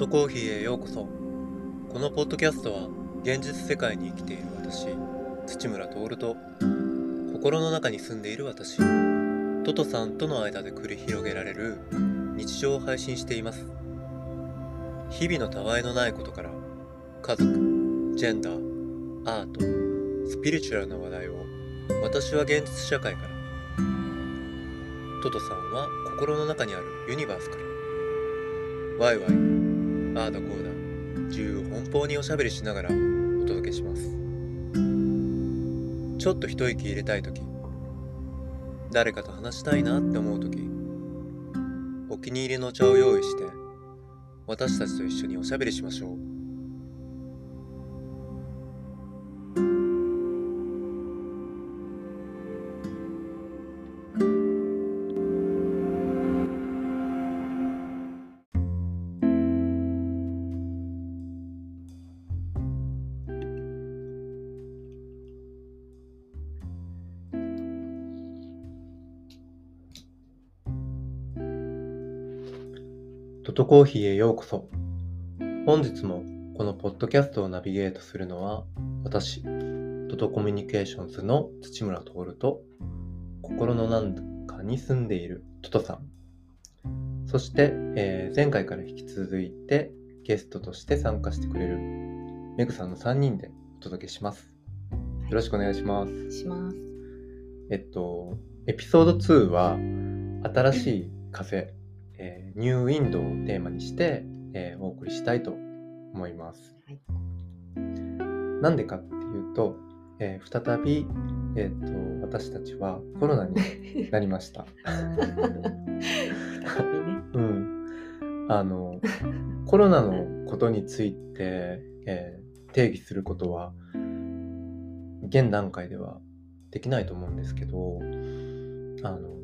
トコーヒーへようこそ。このポッドキャストは現実世界に生きている私土村徹と心の中に住んでいる私トトさんとの間で繰り広げられる日常を配信しています。日々のたわいのないことから家族ジェンダーアートスピリチュアルな話題を私は現実社会から。トトさんは心の中にあるユニバースから。ワイワイ、あーだこうだ、自由奔放におしゃべりしながらお届けします。ちょっと一息入れたい時、誰かと話したいなって思う時、お気に入りのお茶を用意して、私たちと一緒におしゃべりしましょう。トトコーヒーへようこそ。本日もこのポッドキャストをナビゲートするのは私、トトコミュニケーションズの土村徹と心の何かに住んでいるトトさん。そして、えー、前回から引き続いてゲストとして参加してくれるメグさんの3人でお届けします。よろしくお願いします。します。えっと、エピソード2は新しい風えー、ニューウィンドウをテーマにして、えー、お送りしたいと思います。はい、なんでかっていうと、えー、再び、えーと、私たちはコロナに なりました。うん、あのコロナのことについて、えー、定義することは現段階ではできないと思うんですけどあの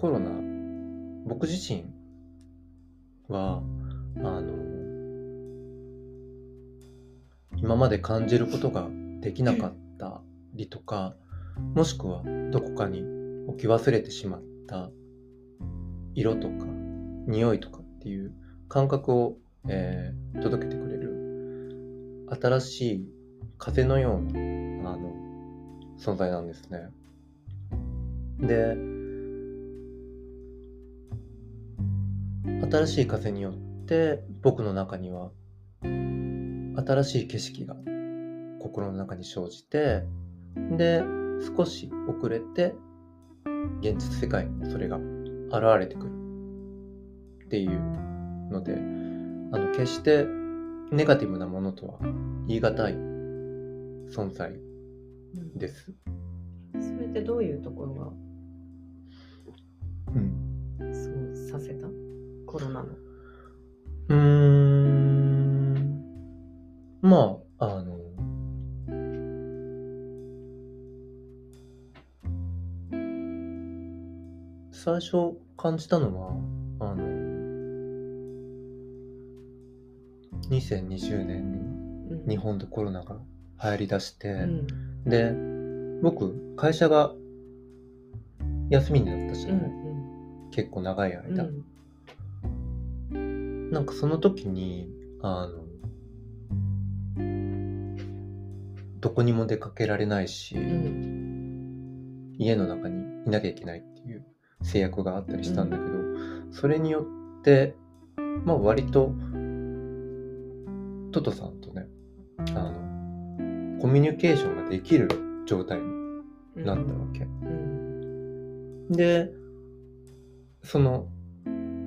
コロナ僕自身はあの今まで感じることができなかったりとかもしくはどこかに置き忘れてしまった色とか匂いとかっていう感覚を、えー、届けてくれる新しい風のようなあの存在なんですね。で新しい風によって僕の中には新しい景色が心の中に生じてで少し遅れて現実世界にそれが現れてくる。っていうのであの決してネガティブなものとは言い難い存在です、うん、それってどういうところがうん。そうさせたコロナの。うーん。まあ、あの、最初感じたのは、あの、2020年に日本でコロナが流行りだして、うん、で、僕、会社が休みになったじゃない、うんうん、結構長い間。うんなんかその時に、あの、どこにも出かけられないし、うん、家の中にいなきゃいけないっていう制約があったりしたんだけど、うん、それによって、まあ割と、トトさんとね、あの、コミュニケーションができる状態になったわけ。うん、で、その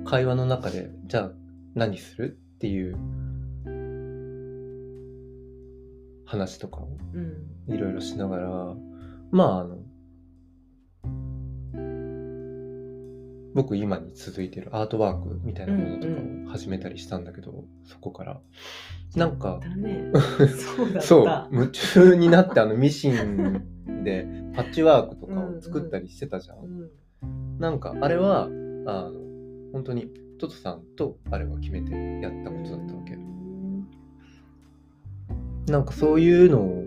会話の中で、じゃあ何する？っていう話とかをいろいろしながら、うん、まああの僕今に続いてるアートワークみたいなものとかを始めたりしたんだけど、うんうん、そこから。なんか、ね、そう夢中になってあのミシンでパッチワークとかを作ったりしてたじゃん。うんうん、なんかあれはあの本当にトトさんとあれは決めてやったことだったわけ。なんかそういうのを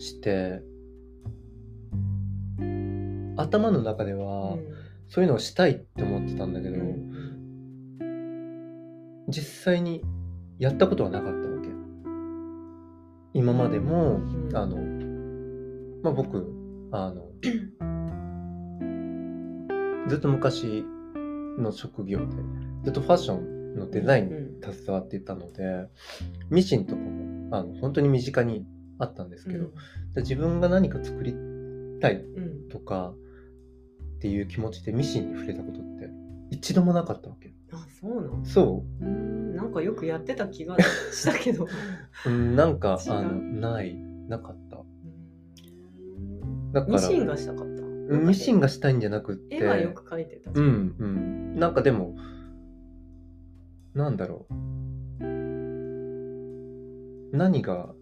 して頭の中では、そういうのをしたいって思ってたんだけど、実際にやったことはなかったわけ。今までも、うん。あのまあ僕あの ずっと昔の職業でずっとファッションのデザインに携わっていたので、ミシンとかもあの本当に身近にあったんですけど、で自分が何か作りたいうん。うんとかっていう気持ちでミシンに触れたことって一度もなかったわけ。あそうなのそう。うん。なんかよくやってた気がしたけど。う、うん、なんかあのない。なかった。うんだからミシンがしたかった？うんミシンがしたいんじゃなくって。絵はよく描いてたじうんうん。なんかでもなんだろう。何が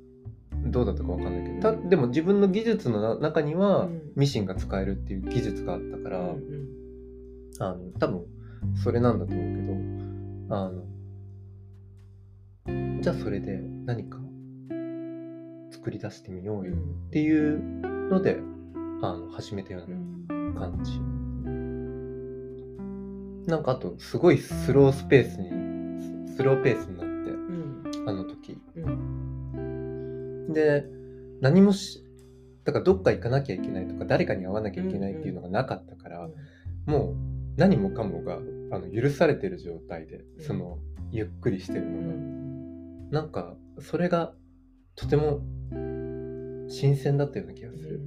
どうだったかわかんないけど。たでも自分の技術のな中にはうん。ミシンが使えるっていう技術があったから、うんうん。あの多分それなんだと思うけど。あのじゃあそれで何か作り出してみようよ。っていうのであの始めたよううん。な感じ。なんかあとすごいスロースペースにスローペースになってうん。あの時。うん。で何もしだからどっか行かなきゃいけないとか誰かに会わなきゃいけないっていうのがなかったから、もう何もかもがあの許されてる状態でうん。そのゆっくりしてるうのが、ん。なんかそれがとても新鮮だったような気がする、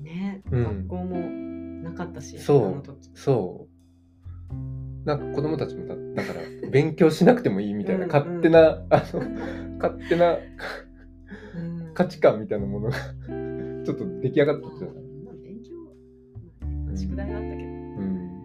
うん。ね、うん。学校もなかったし、そう。そう。なんか子供たちもだだから勉強しなくてもいいみたいなうん勝手な、あの勝手なうん。価値観みたいなものがちょっと出来上がったじゃない、まあ勉強、宿題があったけど、うん、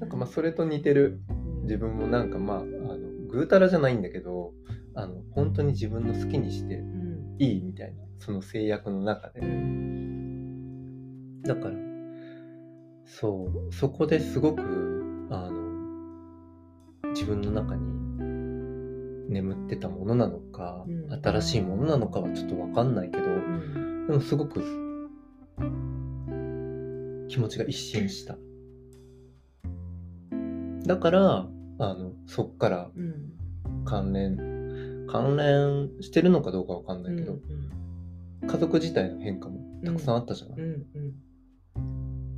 なんかまあそれと似てる。うん。自分もなんかまああのぐうたらじゃないんだけどあの本当に自分の好きにしてうん。いいみたいなその制約の中で。うん。だからそうそこですごくあの自分の中に眠ってたものなのか、うん。新しいものなのかはちょっと分かんないけどうん。でもすごく気持ちが一新した。だからあのそっからうん。関連関連してるのかどうかわかんないけど、家族自体の変化もたくさんあったじゃない、うん。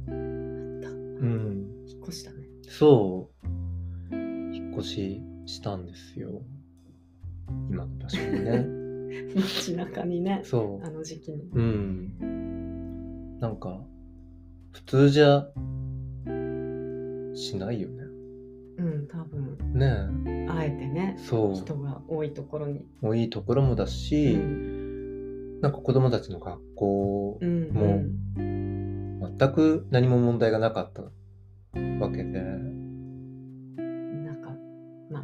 うん。あったうん。引っ越したね。そう引っ越ししたんですよ。今の場所にね。街中にねそあの時期に。ううん。なんか普通じゃしないよね。うん多分。ね。あえてねえそう。人が多いところに。もういいところもだし、うんなんか子供たちの学校うんも全く何も問題がなかったわけで、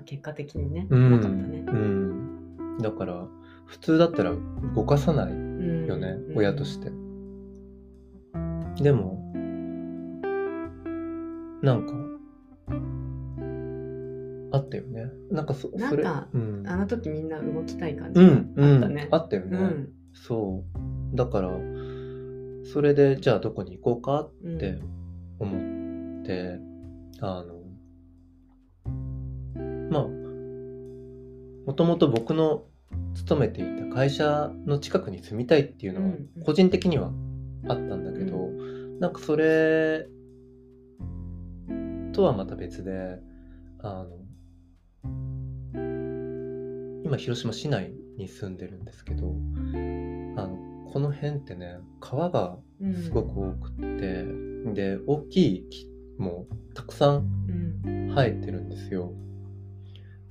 結果的にね、うん。なかったね。うん、だから普通だったら動かさないうん。よね、うん。親として。でもなんかあったよね。なんかそそれあの時みんな動きたい感じあったね。あったよね、うん。そう。だからそれでじゃあどこに行こうかうん。って思って、あのまあもともと僕の勤めていた会社の近くに住みたいっていうのはうん個人的にはあったんだけど、なんかそれとはまた別であの今広島市内に住んでるんですけどあのこの辺ってね川がうんすごく多くって、で大きい木もたくさんうん。生えてるんですよ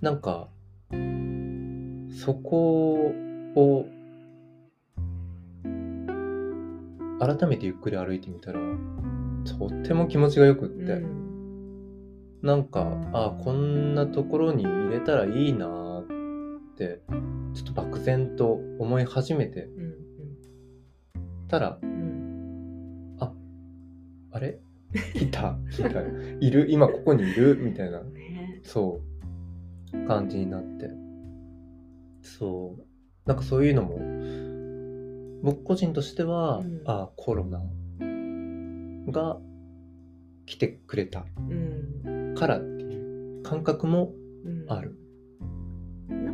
なんかそこを改めてゆっくり歩いてみたらとっても気持ちがよくって、うん。なんかあこんなところに入れたらいいなーってちょっと漠然と思い始めて。うんたらうんあれ？いたいた。いる？今ここにいる？みたいな。そう感じになって。そう。なんかそういうのも僕個人としては、うん。あコロナが来てくれたうん。からっていう感覚もうん。ある。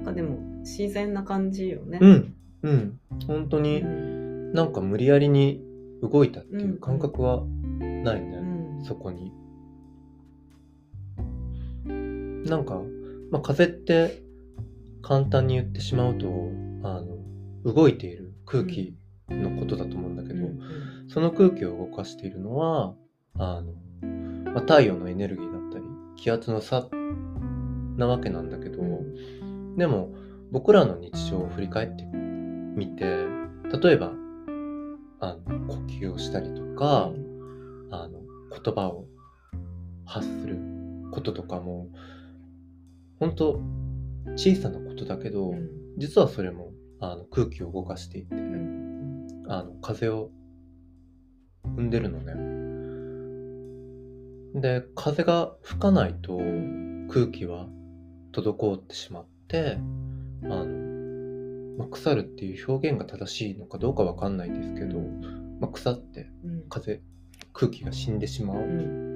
かでも自然な感じよね。うん。うん。本当うにん。なんか無理やりに動いたっていう感覚はないね、うん。そこに。なんか、まあ、風って簡単に言ってしまうとあの動いている空気のことだと思うんだけど、うんその空気を動かしているのはあの、まあ、太陽のエネルギーだったり気圧の差なわけなんだけど、うん。でも僕らの日常を振り返ってみて例えばあの呼吸をしたりとか、あの言葉を発することとかも本当小さなことだけど、うん実はそれもあの空気を動かしていて、うんあの風を生んでるのね。で風が吹かないとうん空気は滞ってしまってあの、まあ腐るっていう表現が正しいのかどうかわかんないですけど、まあ、腐ってうん風空気が死んでしまう。うん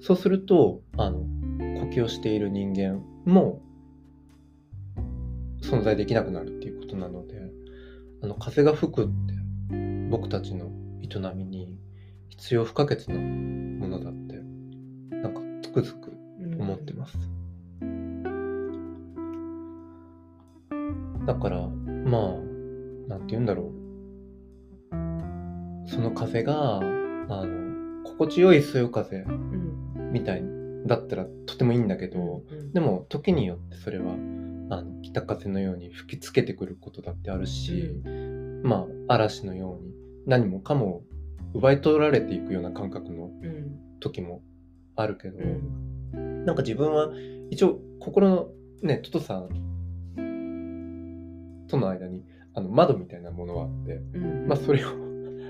そうすると、あの、呼吸をしている人間も存在できなくなるっていうことなので、あの、風が吹くって僕たちの営みに必要不可欠なものだって、なんかつくづくうん思ってます。だから、まあ、なんて言うんだろう。その風が、あの、心地よいそよ風うんみたいだったらとてもいいんだけど、うん。でも時によってそれはあの北風のように吹きつけてくることだってあるし、まあ嵐のように何もかも奪い取られていくような感覚のうん。時もあるけど、うん。なんか自分は一応心のねトトさんとの間にあの窓みたいなものはあって、うん。まあそれを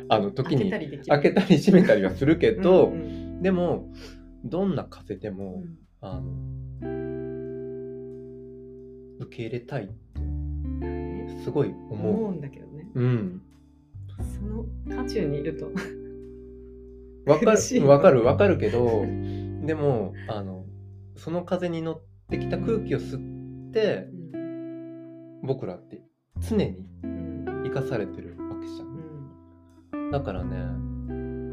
あの時に開けたり閉めたりはするけど、うんうん。でもどんな風でうも、ん。あの受け入れたいってすごい思う。思うんだけどね。うん、その渦中にいると。わかるわかるわかるけどでもあのその風に乗ってきた空気を吸って僕らって常にうん。生かされてるわけじゃうん。ん。だからね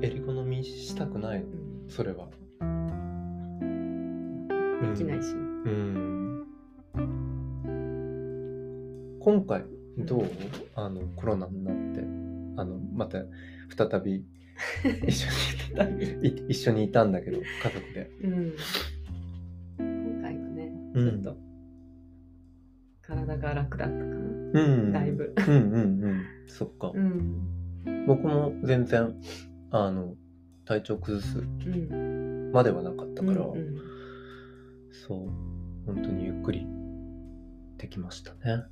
襟好みしたくないそれは。できないしね。うん。今回どう？あのコロナになって。あのまた再び 一緒にい一緒にいたんだけど家族で。うん。今回はねちうん。ょっと体が楽だったかな。うん。だいぶ。うんうんうん。そっか、うん。僕も全然あの体調崩すうん。まではなかったから、うんうんそう本当にゆっくりできましたね。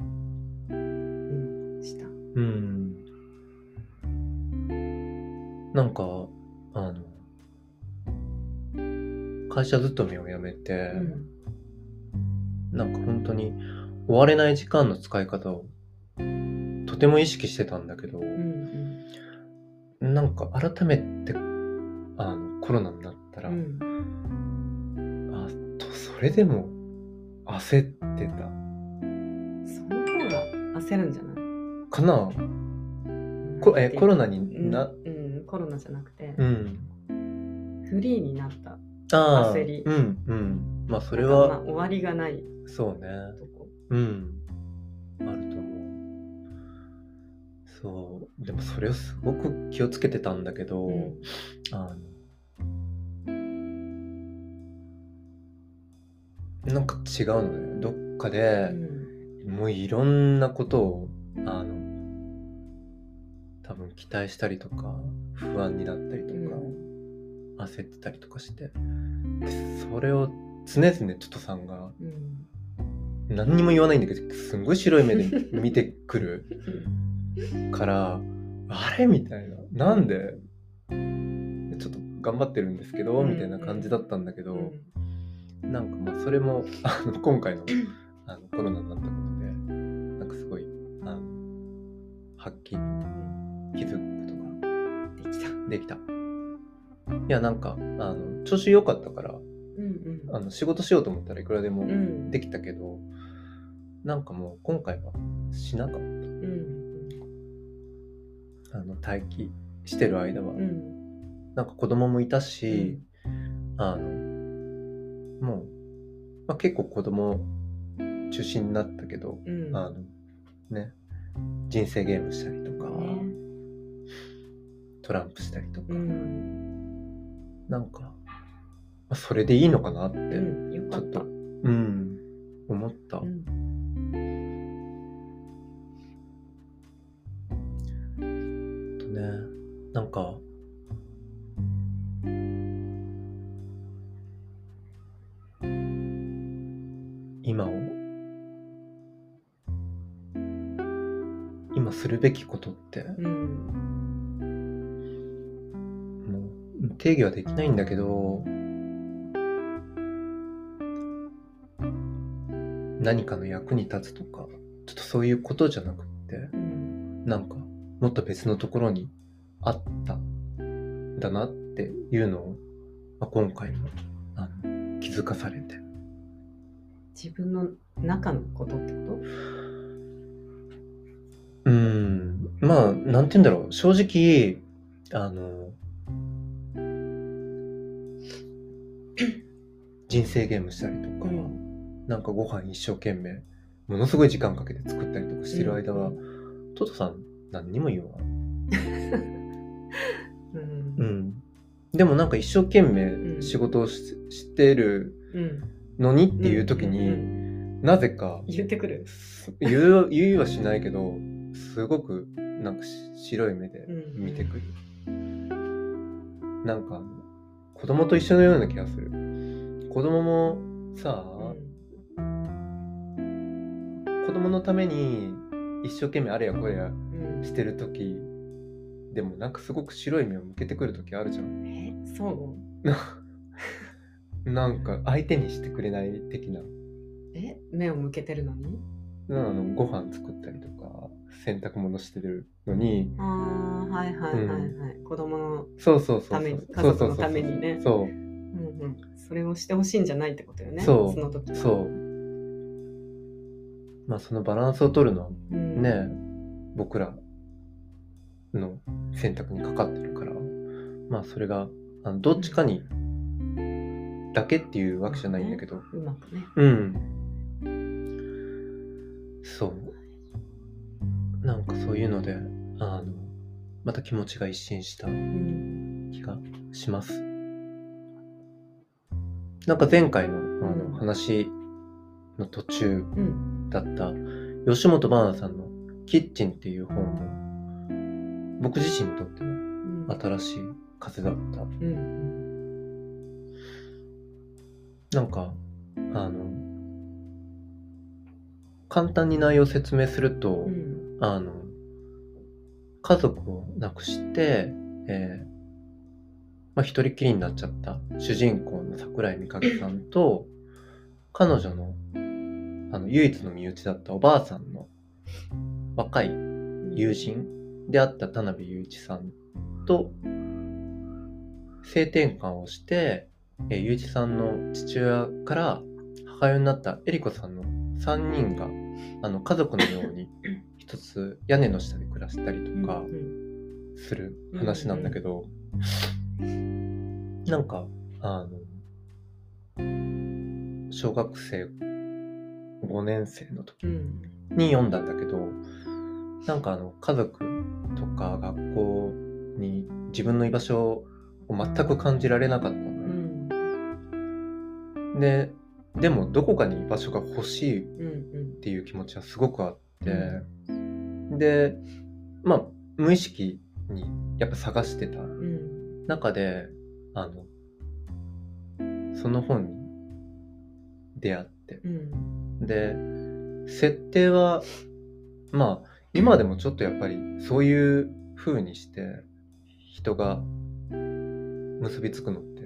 うんしたうん。なんか、あの、会社勤めを辞めて、うんなんか本当に終われない時間の使い方をとても意識してたんだけど、うんなんか改めてあのコロナになったら、うんれでも焦ってた。その方が焦るんじゃない？かな？こえコロナにな、うん、うん。コロナじゃなくて、うん、フリーになった。ああ。焦り。うんうん。まあそれまあは終わりがない。そうね。とこ。うん。あると思う。そう。でもそれをすごく気をつけてたんだけど、うん。あのなんか違うのね。どっかうで、ん。もういろんなことをあの多分期待したりとか不安になったりとか、焦ってたりとかして。でそれを常々トトさんがうん。何にも言わないんだけどすんごい白い目で見てくる からあれ？みたいな。なんで？ちょっと頑張ってるんですけど、うんみたいな感じだったんだけど、うんなんかまあそれもあの今回のあのコロナになったことでなんかすごいあのはっきり気づくことができた。できた。いやなんかあの調子良かったからうんうん。あの仕事しようと思ったらいくらでもうん。できたけど、なんかもう今回はしなかっうんたあの待機してる間は、うん。なんか子供もいたし、あのもう、まあ、結構子供中心になったけど、うん。あのね人生ゲームしたりとか、ね。トランプしたりとか、うん。なんか、まあ、それでいいのかなって、うんちょっとうん思った、うん。とねなんか今を今するべきことってうん。もう定義はできないんだけど何かの役に立つとかちょっとそういうことじゃなくってうん。なんかもっと別のところにあったんだなっていうのを、まあ、今回もあの気づかされて自分の中のことってこうん。まあなんて言うんだろう。正直あの 人生ゲームしたりとか、とうん。なんかご飯一生懸命ものすごい時間かけて作ったりとかしてる間は、トトさん何にも言わん。うん。うん、でもなんか一生懸うん。命仕事をし,、してるうんのにっていう時に、うんうんなぜか言ってくる。言う言いはしないけどすごくなんかし白い目でうん見てくる、なんか子供と一緒のような気がする。子供もさあ、子供のために一生懸命あれやこれやうん。してる時でもなんかすごく白い目を向けてくる時あるじゃん。えそ なんか相手にしてくれない的な。うえ？目を向けてるのに？あのご飯作ったりとか洗濯物してるのに。ああはいはいはいはい、子供のそうそうそう家族のためにね。そううんうん。それをしてほしいんじゃないってことよねそう。の時は。そう。まあそのバランスを取るのはうん。ね、僕らの選択にかかってるから。まあそれがあのどっちかにだけっていうわけじゃないんだけど。うまくね。うん。そう。なんかそういうのであのまた気持ちが一新したうん気がします。なんか前回のあうんの話の途中うんだった吉本ばなさんの「キッチン」っていう本も僕自身にとってはうん新しい風だった。うんなんかあの簡単に内容を説明すると、うん。あの家族を亡くして、えーまあ、一人きりになっちゃった主人公の桜井美影さんと彼女のあの唯一の身内だったおばあさんの若い友人であった田辺雄一さんと性転換をして、えー、雄一さんの父親から母親になった恵理子さんの3人があの家族のように 一つ屋根の下で暮らしたりとかうんする話なんだけど、なんかあの小学生5年生の時うん。に読んだんだけどなんかあの家族とか学校に自分の居場所を全く感じられなかったででもどこかに居場所が欲しいっうん。ていう気持ちはすごくあって、でまあ無意識にやっぱ探してたうん。中であのその本に出会ってうん。で設定はまあ今でもちょっとやっぱりそういう風にして人が結びつくのって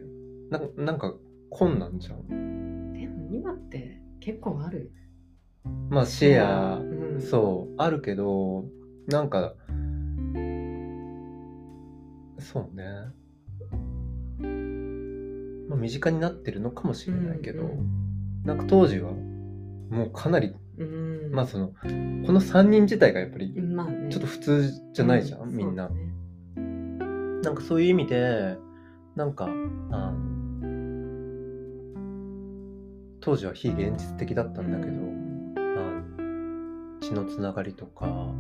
なんなんか困難じゃん。でも今って結構あるまあシェアうん。そうあるけどなんかそうね。まあ、身近になってるのかもしれないけど、うんなんか当時はもうかなり、うん。まあそのこの3人自体がやっぱりまあね。ちょっと普通じゃないじゃん、うみんな。ねなんかそういう意味でなんかあの当時は非現実的だったんだけど、あの血のつながりとか、ま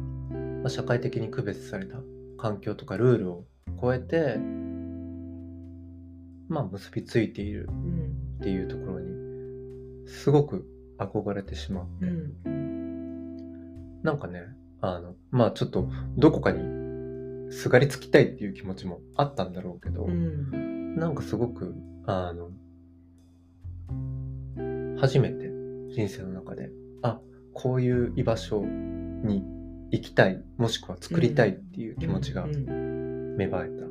あ、社会的に区別された環境とかルールを超えてまあ結びついているうんっていうところにすごく憧れてしまって、うん。なんかねあのまあちょっとどこかにすがりつきたいっていう気持ちもあったんだろうけど、うん。なんかすごくあの初めて人生の中で。あこういう居場所に行きたいもしくは作りたいっていう気持ちがうん芽生えた。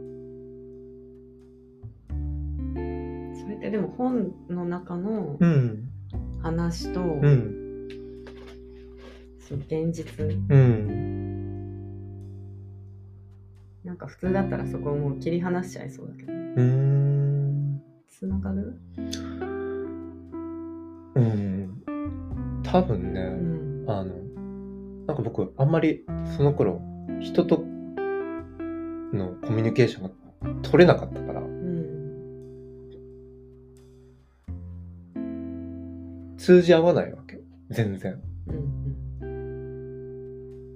それってでも本の中のうん話と、うん。その現実。うん。なんか普通だったらそこをもう切り離しちゃいそうだけど。うん。つながる？うん。多分ね、うん。あのなんか僕あんまりその頃人とのコミュニケーションが取れなかったから。うん通じ合わないわけ全然。うん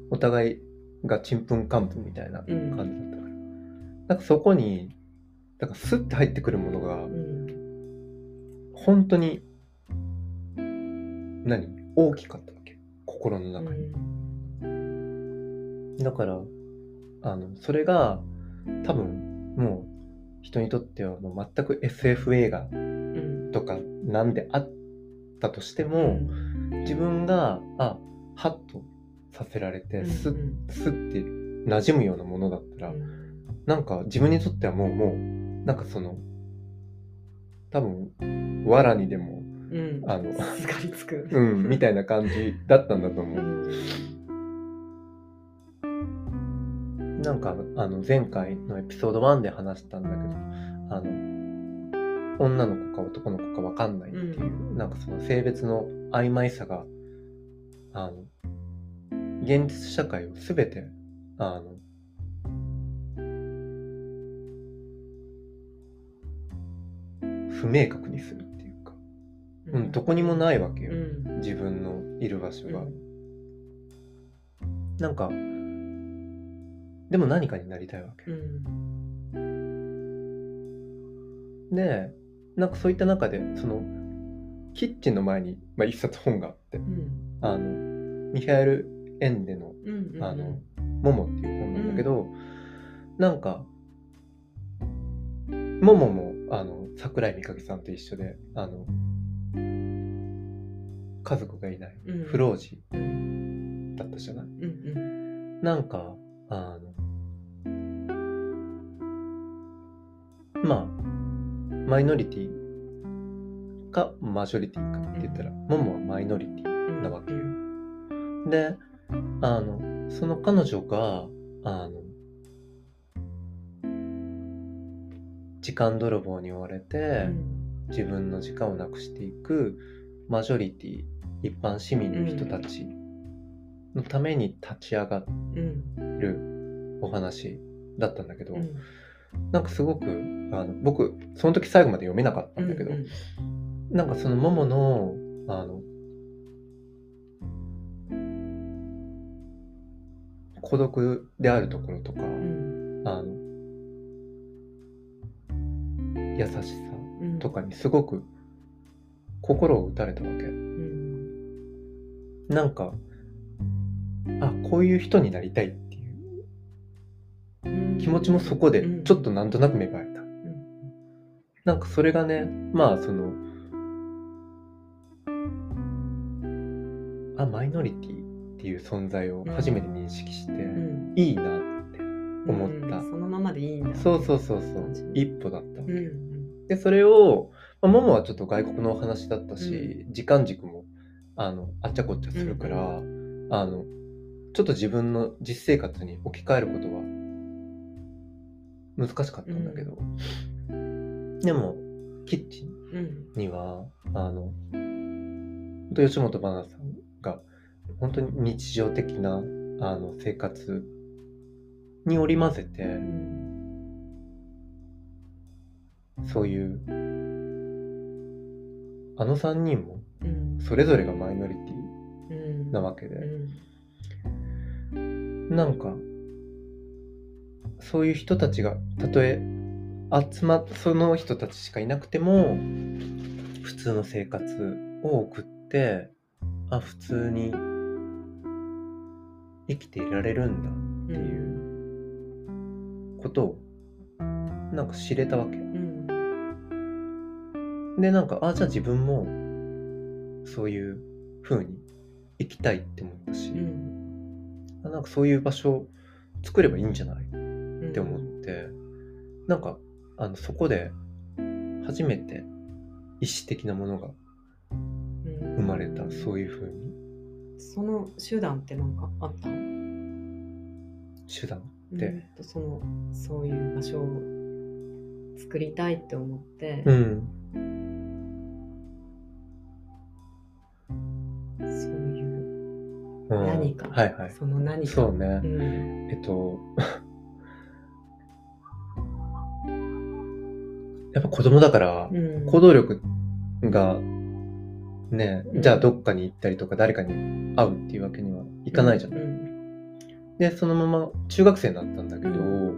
お互いがちんぷんかんぷんみたいな感じうんだったから、なんかそこになんかスッて入ってくるものがうん。本当に何？大きかったわけ。心の中に、だからあのそれが多分もう人にとってはもう全く SF 映画うん。とかなんであったとしても、自分があハッとさせられてスッスッて馴染むようなものだったら、なんか自分にとってはもうもうなんかその多分藁にでもうん。あのすがりつく。うんみたいな感じだったんだと思う。うんなんかあの前回のエピソード1で話したんだけどあの女の子か男の子か分かんないっていう、うん。なんかその性別の曖昧さがあの現実社会を全てあの不明確にするうん、どこにもないわけよ、うん。自分のいる場所が。うん。なんかでも何かになりたいわけ。うん。でなんかそういった中でそのキッチンの前に、まあ、一冊本があって。うん。あのミハエル・エンデのうんうん「あのモモ」っていう本なんだけど、なんかモモもあの桜井美影さんと一緒であの家族がいない。うん。不老児うんだったじゃない、うんなんかあのまあマイノリティかマジョリティかって言ったら、モモはマイノリティうんなわけよ。であのその彼女があの時間泥棒に追われて、自分の時間をなくしていくマジョリティ一般市民の人たちのために立ち上がうんるお話だったんだけど、うん。なんかすごくあの僕その時最後まで読めなかったんだけど、うんなんかそのモモのあの孤独であるところとか、うん。あの優しさうんとかにすごく心を打たれたわけ。うん。なんかあこういう人になりたいっていう。うん。気持ちもそこでうん。ちょっとなんとなく芽生えた。なんかそれがねまあそのあマイノリティっていう存在を初めて認識して、うん。いいなって思った。うん。そのままでいいんだ。そうそうそうそう。一歩だったわけ、うんでそれを、まあ、モモはちょっと外国のお話だったし、時間軸もあのあっちゃこっちゃするから、あのちょっと自分の実生活に置き換えることは難しかったんだけど、でもキッチンうん。にはあの本当吉本ばなさんが本当に日常的なあの生活に織り交ぜてうんそういうあの3人もうん。それぞれがマイノリテうん。ィなわけで、うん。なんかそういう人たちがたとえ集まっその人たちしかいなくても普通の生活を送ってあ普通に生きていられるんだっていうことをなんか知れたわけうんでなんかあじゃあ自分もそういう風に生きたいって思ったし、うん。あなんかそういう場所を作ればいいんじゃない？うんって思って、なんかあのそこで初めて意思的なものがうん。生まれた、そういう風に。その手段ってなんかあった？の手段でうんとそのそういう場所を作りたいって思って、うん何か、はいはい。その何か。そうね、うん。えっと やっぱ子供だからうん。行動力がねうん。じゃあどっかに行ったりとか誰かに会うっていうわけにはいかないじゃん、うんでそのまま中学生になったんだけど、う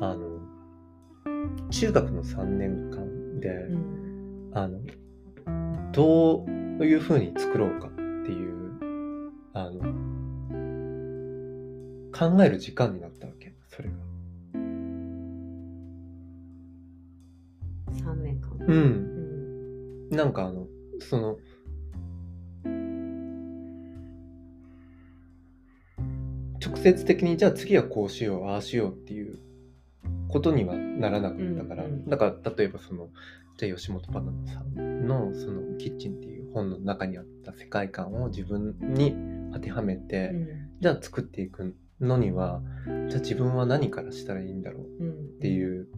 あの中学の3年間で、うん。あのどういうふうに作ろうかあの考える時間になったわけ。それが。3年間。う、うん。んなんかあのその直接的にじゃあ次はこうしようああしようっていうことにはならなかったから、うんうんだから例えばそのじゃあ吉本バナナさんのその「キッチン」っていう本の中にあった世界観を自分に当てはめて、うん。じゃあ作っていくのにはじゃあ自分は何からしたらいいんだろううん。っていう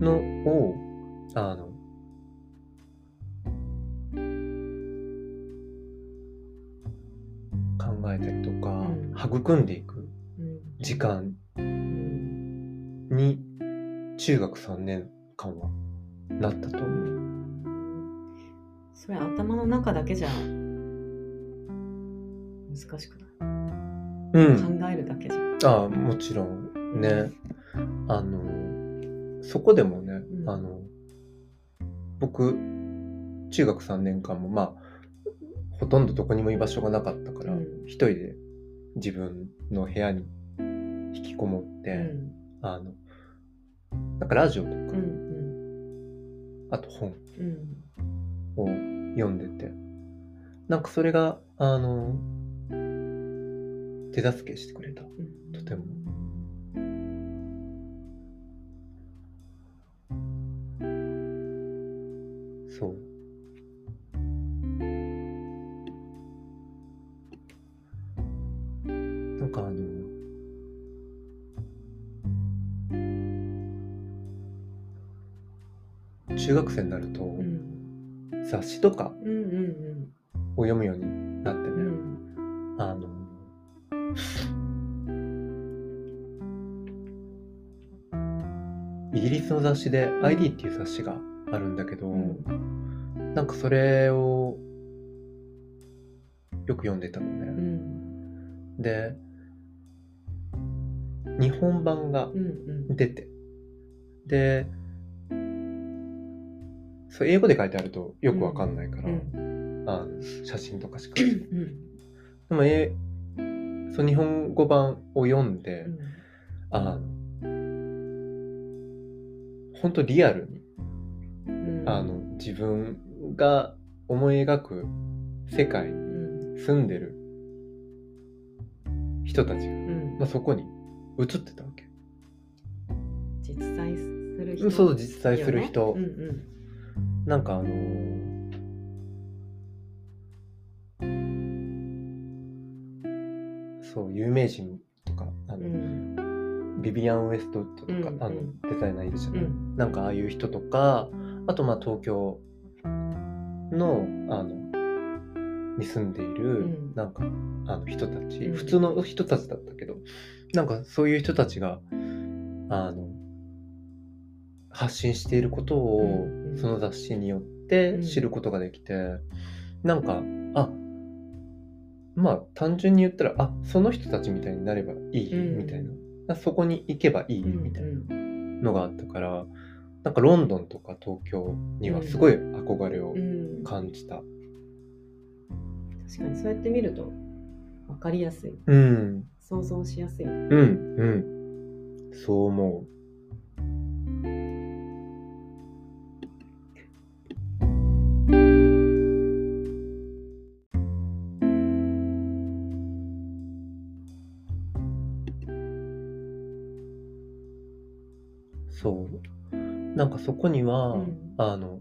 のをあの考えたりとか、うん。育んでいくうん。時間うんに中学3年間はなったと思う。それ頭の中だけじゃ難しくない、うん、考えるだけじゃああもちろん。ね、あのそこでもね、うん。あの僕中学3年間もまあほとんどどこにも居場所がなかったから、うん。一人で自分の部屋に引きこもって、うん。あのなんかラジオとか、うん。あと本うん。を読んでてなんかそれがあの手助けしてくれた。うんとても。そう。なんかあの中学生になるとうん。雑誌とかを読むようになってね、うんうん。あのイギリスの雑誌で ID っていう雑誌があるんだけど、うん。なんかそれをよく読んでたのうね。ん。で、日本版がうんうん。出て、で、そう英語で書いてあるとよくわかんないから、うん。あの写真とかしか。うん。でも、えそう日本語版を読んで、うん。あの、本当リアルに、うん。あの、自分が思い描く世界にうん。住んでる人たちが、うん。まあ、そこに映ってたわけ。実在する人そう、実在する人。うんうん。なんかあのーそう、有名人とか、あの、うんビビアン・ウエストウッドとか、うんあのうんデザイナーいるじゃない、うん。なんかああいう人とかあとまあ東京のあのに住んでいるうん。なんかあの人たち、うん。普通の人たちだったけどなんかそういう人たちがあの発信していることをうんうん。その雑誌によって知ることができて、なんかあまあ単純に言ったらあその人たちみたいになればいいうん。みたいな、あそこに行けばいいうんみたいなうんのがあったから、なんかロンドンとか東京にはすごい憧れをうん感じた。確かにそうやって見ると分かりやすいうん、想像しやすいうん、うん。そう思う。そこには、うん。あの、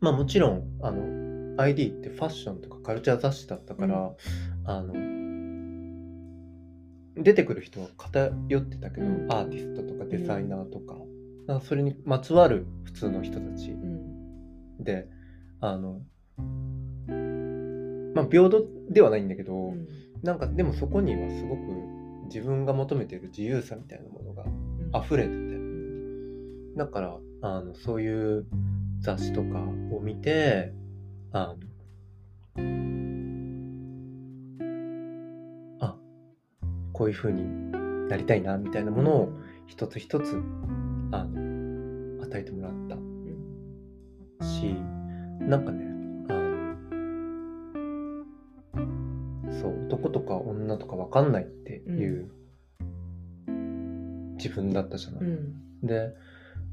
まあもちろん、あの、ID ってファッションとかカルチャー雑誌だったから、あの、出てくる人は偏ってたけど、うん。アーティストとかデザイナーとか、かそれにまつわる普通の人たちうん。で、あの、まあ平等ではないんだけど、うん。なんかでもそこにはすごく自分が求めている自由さみたいなものが溢れてて、だからあのそういう雑誌とかを見てあのあこういう風になりたいなみたいなものを一つ一つあの与えてもらったしなんかねあのそう男とか女とか分かんないっていう、自分だったじゃない。うんで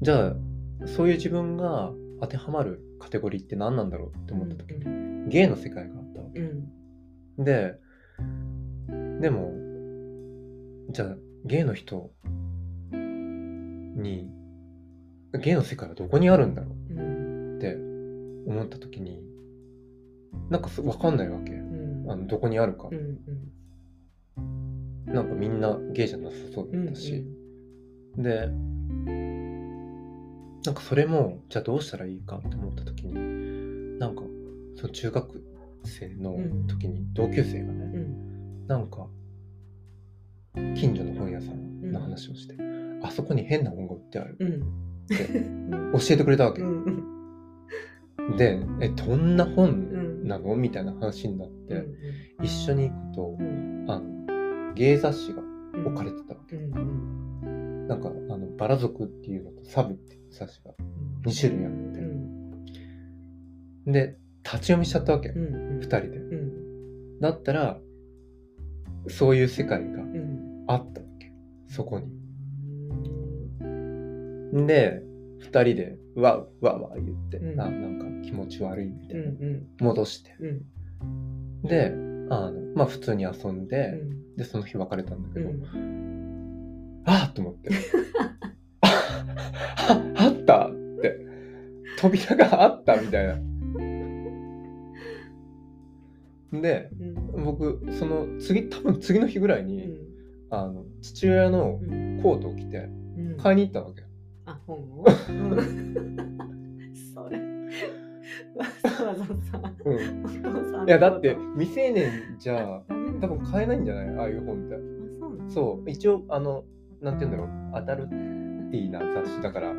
じゃあそういう自分が当てはまるカテゴリーって何なんだろうって思った時に、ゲイの世界があったわけ。うん。ででもじゃあゲイの人にゲイの世界はどこにあるんだろううん。って思った時になんかす分かんないわけ。うん。あのどこにあるか。う、んなんかみんなゲイじゃなさそううんだったし、でなんかそれもじゃあどうしたらいいかって思った時になんかその中学生の時に同級生がね、うん。なんか近所の本屋さんの話をして、あそこに変な本が売ってあるうんってうん。教えてくれたわけ、うんでえどんなう本ん。なの？みたいな話になって、一緒に行くとうん。あのゲイ雑誌がうん置かれてたわけ、うんなんかあのバラ族っていうのとサブっていう雑誌が。うん。2種類あって、で立ち読みしちゃったわけ、うんうん。2人で。うん。だったらそういう世界がうん。あったわけ。そこに。で2人でわうわうわ言って、うん。ななんか気持ち悪いみたういな、ん戻して。うん。であのまあ普通に遊んで、うん。でその日別れたんだけど、うん。ああと思って ああった？って。扉があったみたいな。でうん。僕その次多分次の日ぐらいに、あの父親のうん。コートを着てうん。買いに行ったわけよ。あ本を？それ。わざわざ。さうん。お父さんいやだって未成年じゃ多分買えないんじゃない？ああいう本って。あそうなのそう。一応あのなんて言うんだろう。アダルティーな雑誌だから。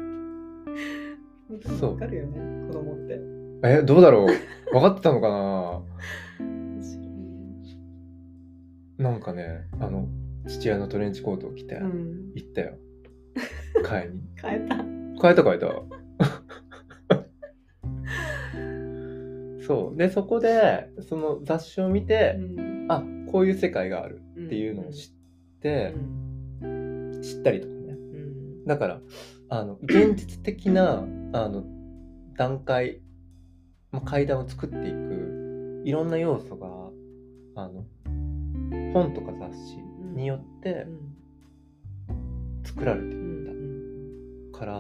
そうわかるよね子供って。えどうだろう？分かってたのかな？なんかねあの父親のトレンチコートを着てうん。行ったよ、買いに。変えた。変えた変えた。そう。でそこでその雑誌を見て、うん。あこういう世界があるっていうのを知ってう、ん。知ったりとかだからあの現実的なあの段階、まあ、階段を作っていくいろんな要素があの本とか雑誌によって作られてういん。ったから、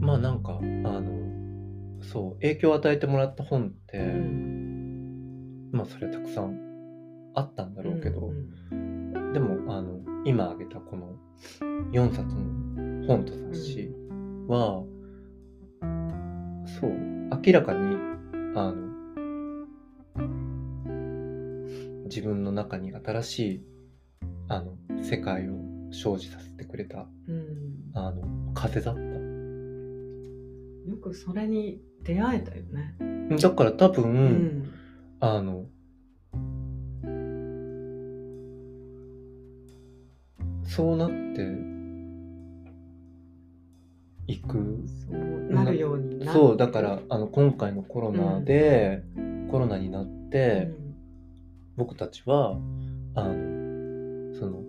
まあなんかあのそう影響を与えてもらった本って、うん。まあそれはたくさんあったんだろうけど、うん。でもあの今挙げたこの4冊の本と雑誌は、明らかにあの自分の中に新しいあの世界を生じさせてくれたうんあの風だったよくそれに出会えたよね。だから多分、うん。あのそうなっていく。そうなるようになそうだからあの今回のコロナで、コロナになっうて、ん。僕たちはあのその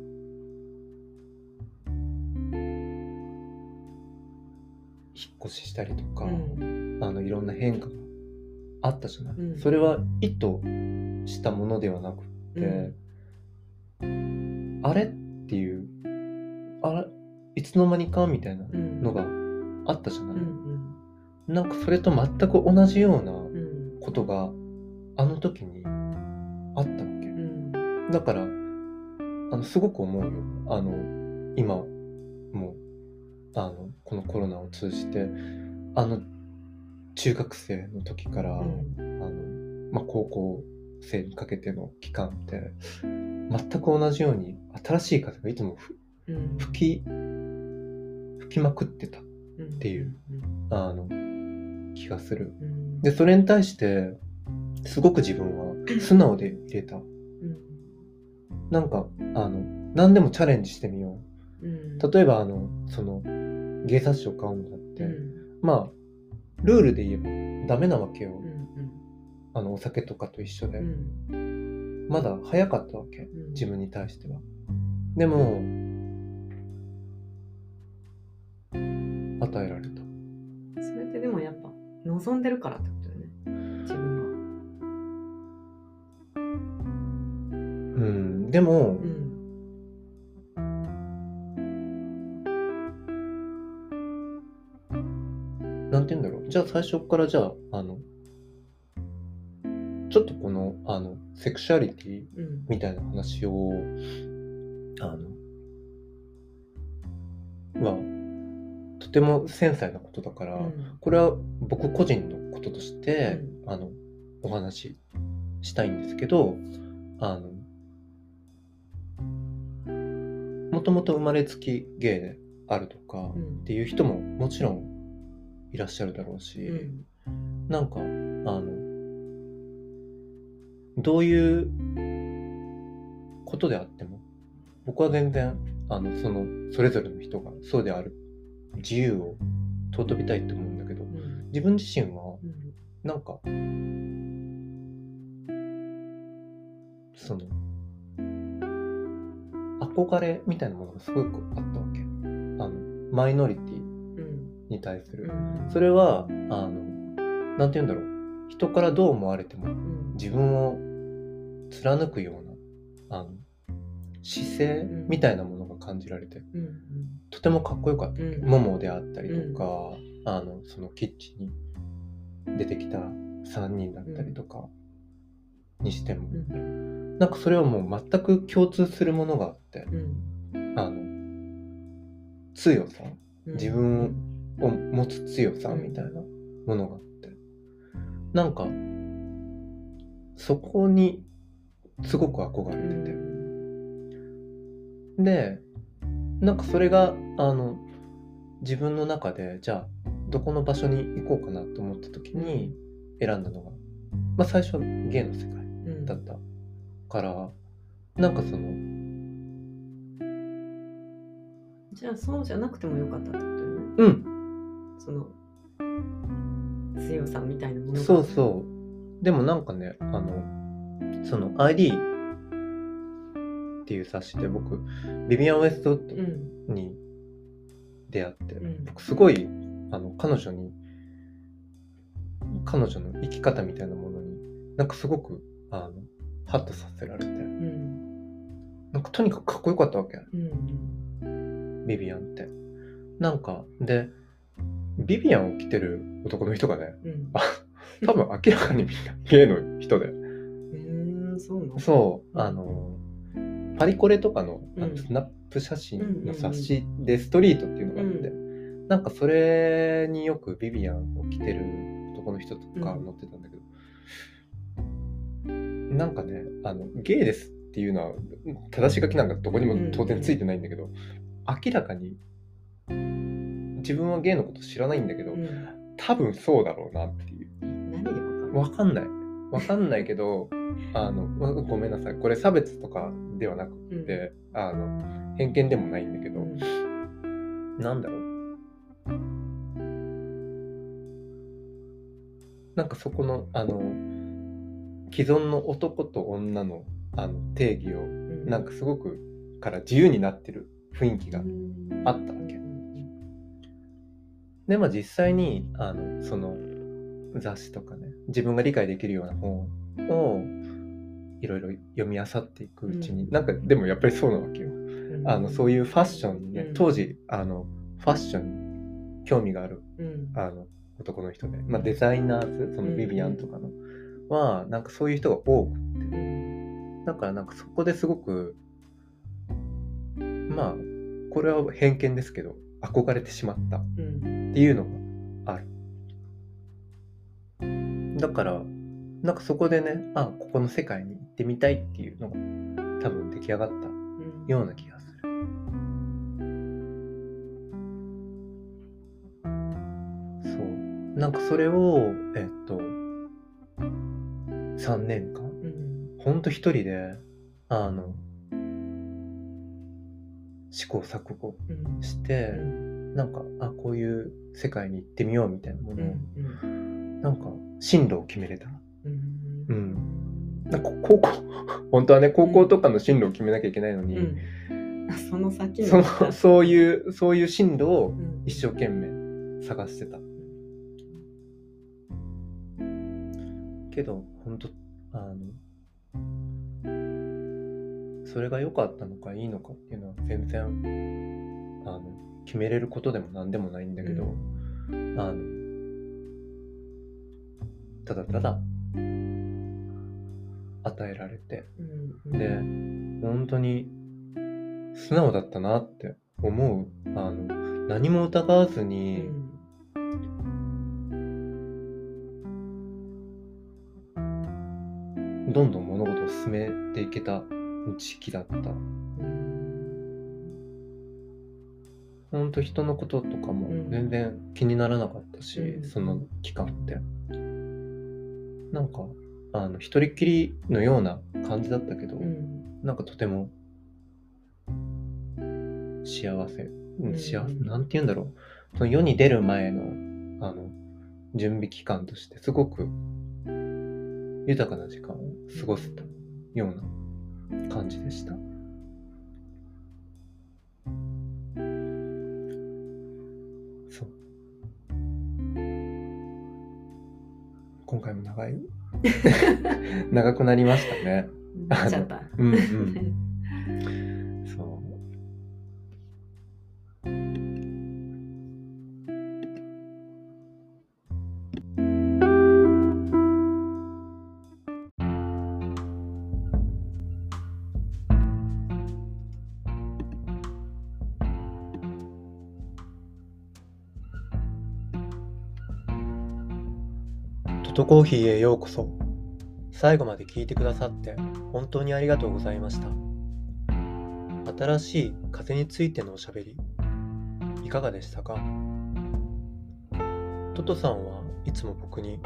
引っ越ししたりとか、うん。あのいろんな変化があったじゃない、うん。それは意図したものではなくて、あれ？っていうあれ？いつの間にか？みたいなうん。のがあったじゃない、うんなんかそれと全く同じようなうん。うんことがあの時にあったわけ、うん。だからあのすごく思うよ。あの今もあのこのコロナを通じてあの中学生の時から、うん。あのまあ、高校生にかけての期間って全く同じように新しい風がいつもふうん吹き吹きまくってた。っていうあの気がする。うん。でそれに対してすごく自分は 素直で入れた。うん。なんかあの何でもチャレンジしてみよう。例えばあのその芸冊子を買うのだって、うん。まあルールで言えばダメなわけよ。うんあのお酒とかと一緒で、うん。まだ早かったわけ。うん自分に対しては。でも与えられた。それってでもやっぱ望んでるからってことよね自分うん、でも、はうんなんて言うんだろう。じゃあ最初からじゃあ、あの、ちょっとこの、あの、セクシュアリティうんみたいな話を、あの、は、とても繊細なことだから、うん。これは僕個人のこととして、あの、お話ししたいんですけど、あの、もともと生まれつきゲイであるとかうん。っていう人ももちろんいらっしゃるだろうし、うん。なんか、あの、どういうことであっても、僕は全然、あの、その、それぞれの人がそうである自由を尊びたいと思うんだけど、うん自分自身は、うんなんか、その、憧れみたいなものがすごくあったわけ。あの、マイノリティうんに対する。うんそれは、あの、なんて言うんだろう。人からどう思われてもうん自分を貫くような、あの、姿勢みたいなものが感じられて、うんとてもかっこよかった。うんであったりとか、あの、そのキッチンに出てきた3人だったりとかにしても、うんなんかそれはもう全く共通するものがあって、うん。あの、強さ、うん。自分を持つ強さみたいなものがあって、なんか、そこにすごく憧うれてて、ん。で、なんかそれが、あの、自分の中で、じゃあ、どこの場所に行こうかなと思った時に選んだのが、まあ最初は芸の世界うん。だったから、なんかその、じゃあそうじゃなくてもよかったってことよね。うん、その強さみたいなものが。そうそう。でもなんかね、あの、その ID っていう冊子で僕、ビビアン・ウェストウッドうん。に出会って、うん。僕すごい、あの、彼女に、彼女の生き方みたいなものに、なんかすごく、あの、ハッとさせられて、うん。なんかとにかくかっこよかったわけ、うんビビアンって。なんか、で、ビビアンを着てる男の人がね、うん。多分明らかにみんなゲイの人で。そう、あの、パリコレとかのあうん。のスナップ写真の冊子でストリートっていうのがあって、なんかそれによくビビアンを着てる男男の人とか乗ってたんだけど、なんかねあのゲイですっていうのは正し書きなんかどこにも当然ついてないんだけど、明らかに自分はゲイのこと知らないんだけど、うん。多分そうだろうなっていう。何でわかんないわかんないけどあのわごめんなさい。これ差別とかではなくて、あの偏見でもないんだけど、なんだろう。なんかそこのあの既存の男と女のあの定義をなんかすごくから自由になってる雰囲気があったわけ。でまあ実際にあのその雑誌とかね自分が理解できるような本をいろいろ読み漁っていくうちに、うん。なんかでもやっぱりそうなわけよ。あのそういうファッションにね、うん。当時あのファッションに興味があるうん。あの男の人で、まあ、デザイナーズそのビビアンとかの、はなんかそういう人が多くうん。だからなんかそこですごくまあこれは偏見ですけど憧れてしまったっうん。ていうのがだからなんかそこでねあここの世界に行ってみたいっていうのが多分出来上がったうん。ような気がする。そう。なんかそれをえっと3年間うん。ほんと一人であの試行錯誤うん。して、なんかあこういう世界に行ってみようみたいなもうのを、んなんか進路を決めれた。うん。うん。なんか 高校本当はね高校とかの進路を決めなきゃいけないのに、うん。あその先そののそういうそういう進路をうん。一生懸命探してた。けど本当あのそれが良かったのかいいのかっていうのは全然あの決めれることでも何でもないんだけど、あのただただ与えられて。うんで本当に素直だったなって思う。あの何も疑わずうに、ん。どんどん物事を進めていけた時期だった。本当人のこととかもうん。全然気にならなかったし、うん。その期間ってなんかあの一人っきりのような感じだったけど、うん。なんかとても幸せ、うんうん。幸せ。なんて言うんだろう。その世に出る前のあの準備期間としてすごく豊かな時間を過ごせたような感じでした。今回も長い 長くなりましたね。なっちゃったうんうん。トトコーヒーへようこそ。最後まで聞いてくださって本当にありがとうございました。新しい風についてのおしゃべり、いかがでしたか？トトさんはいつも僕に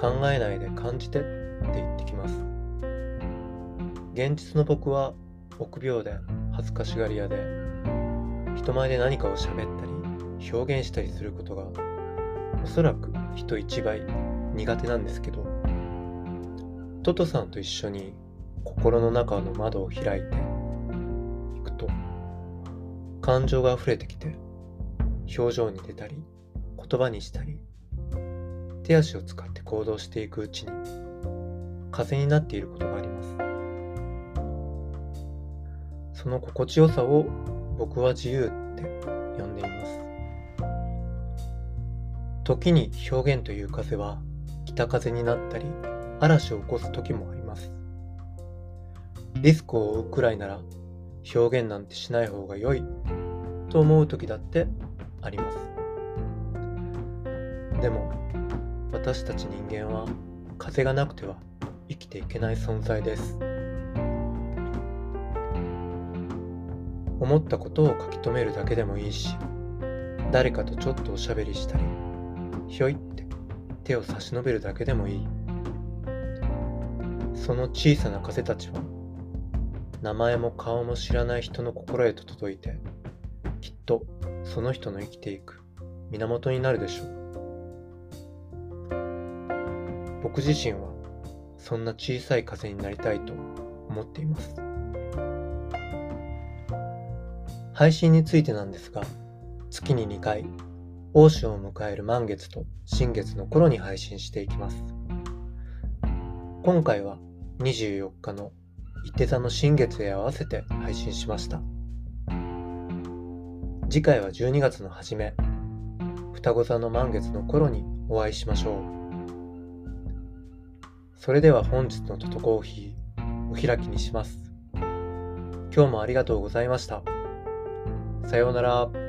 考えないで感じてって言ってきます。現実の僕は臆病で恥ずかしがり屋で人前で何かを喋ったり表現したりすることがおそらく人一倍苦手なんですけどトトさんと一緒に心の中の窓を開いていくと感情が溢れてきて表情に出たり言葉にしたり手足を使って行動していくうちに風になっていることがあります。その心地よさを僕は自由って呼んでいます。時に表現という風は北風になったり嵐を起こす時もあります。リスクを負うくらいなら表現なんてしない方が良いと思う時だってあります。でも私たち人間は風がなくては生きていけない存在です。思ったことを書き留めるだけでもいいし誰かとちょっとおしゃべりしたりひょいっ手を差し伸べるだけでもいい。その小さな風たちは名前も顔も知らない人の心へと届いてきっとその人の生きていく源になるでしょう。僕自身はそんな小さい風になりたいと思っています。配信についてなんですが月に2回大潮を迎える満月と新月の頃に配信していきます。今回は24日の伊手座の新月へ合わせて配信しました。次回は12月の初め双子座の満月の頃にお会いしましょう。それでは本日のトトコーヒーお開きにします。今日もありがとうございました。さようなら。